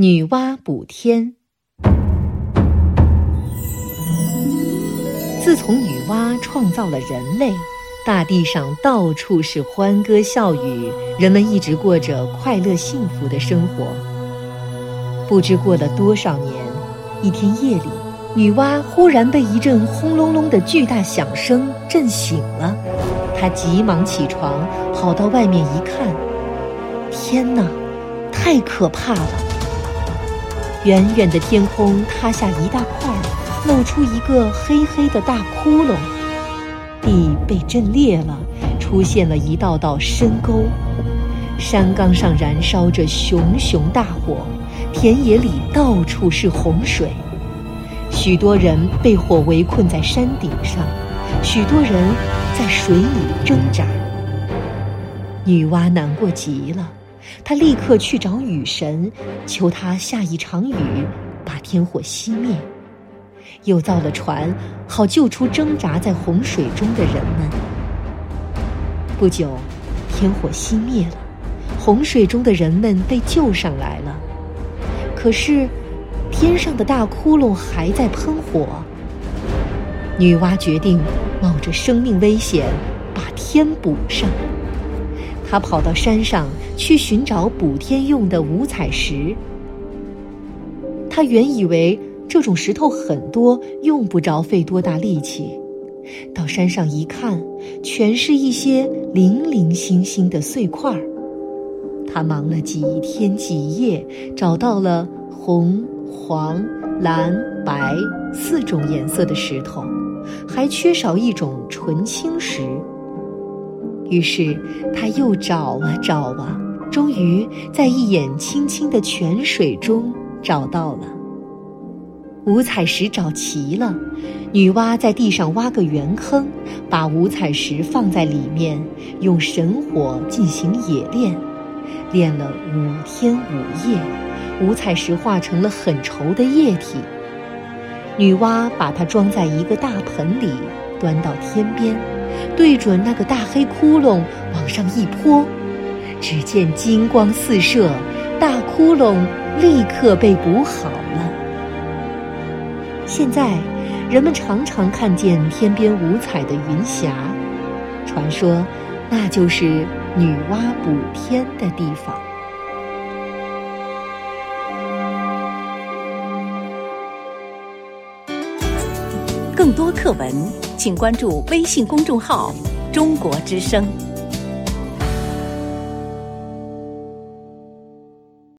女娲补天。自从女娲创造了人类，大地上到处是欢歌笑语，人们一直过着快乐幸福的生活。不知过了多少年，一天夜里，女娲忽然被一阵轰隆隆的巨大响声震醒了。她急忙起床，跑到外面一看，天哪，太可怕了！远远的天空塌下一大块，露出一个黑黑的大窟窿，地被震裂了，出现了一道道深沟。山岗上燃烧着熊熊大火，田野里到处是洪水，许多人被火围困在山顶上，许多人在水里挣扎。女娲难过极了。他立刻去找雨神，求他下一场雨，把天火熄灭，又造了船，好救出挣扎在洪水中的人们。不久，天火熄灭了，洪水中的人们被救上来了。可是，天上的大窟窿还在喷火。女娲决定冒着生命危险把天补上。他跑到山上去寻找补天用的五彩石。他原以为这种石头很多，用不着费多大力气。到山上一看，全是一些零零星星的碎块儿。他忙了几天几夜，找到了红、黄、蓝、白四种颜色的石头，还缺少一种纯青石。于是，他又找啊找啊，终于在一眼清清的泉水中找到了五彩石。找齐了，女娲在地上挖个圆坑，把五彩石放在里面，用神火进行冶炼。炼了五天五夜，五彩石化成了很稠的液体。女娲把它装在一个大盆里，端到天边。对准那个大黑窟窿往上一泼，只见金光四射，大窟窿立刻被补好了。现在，人们常常看见天边五彩的云霞，传说那就是女娲补天的地方。更多课文。请关注微信公众号“中国之声”。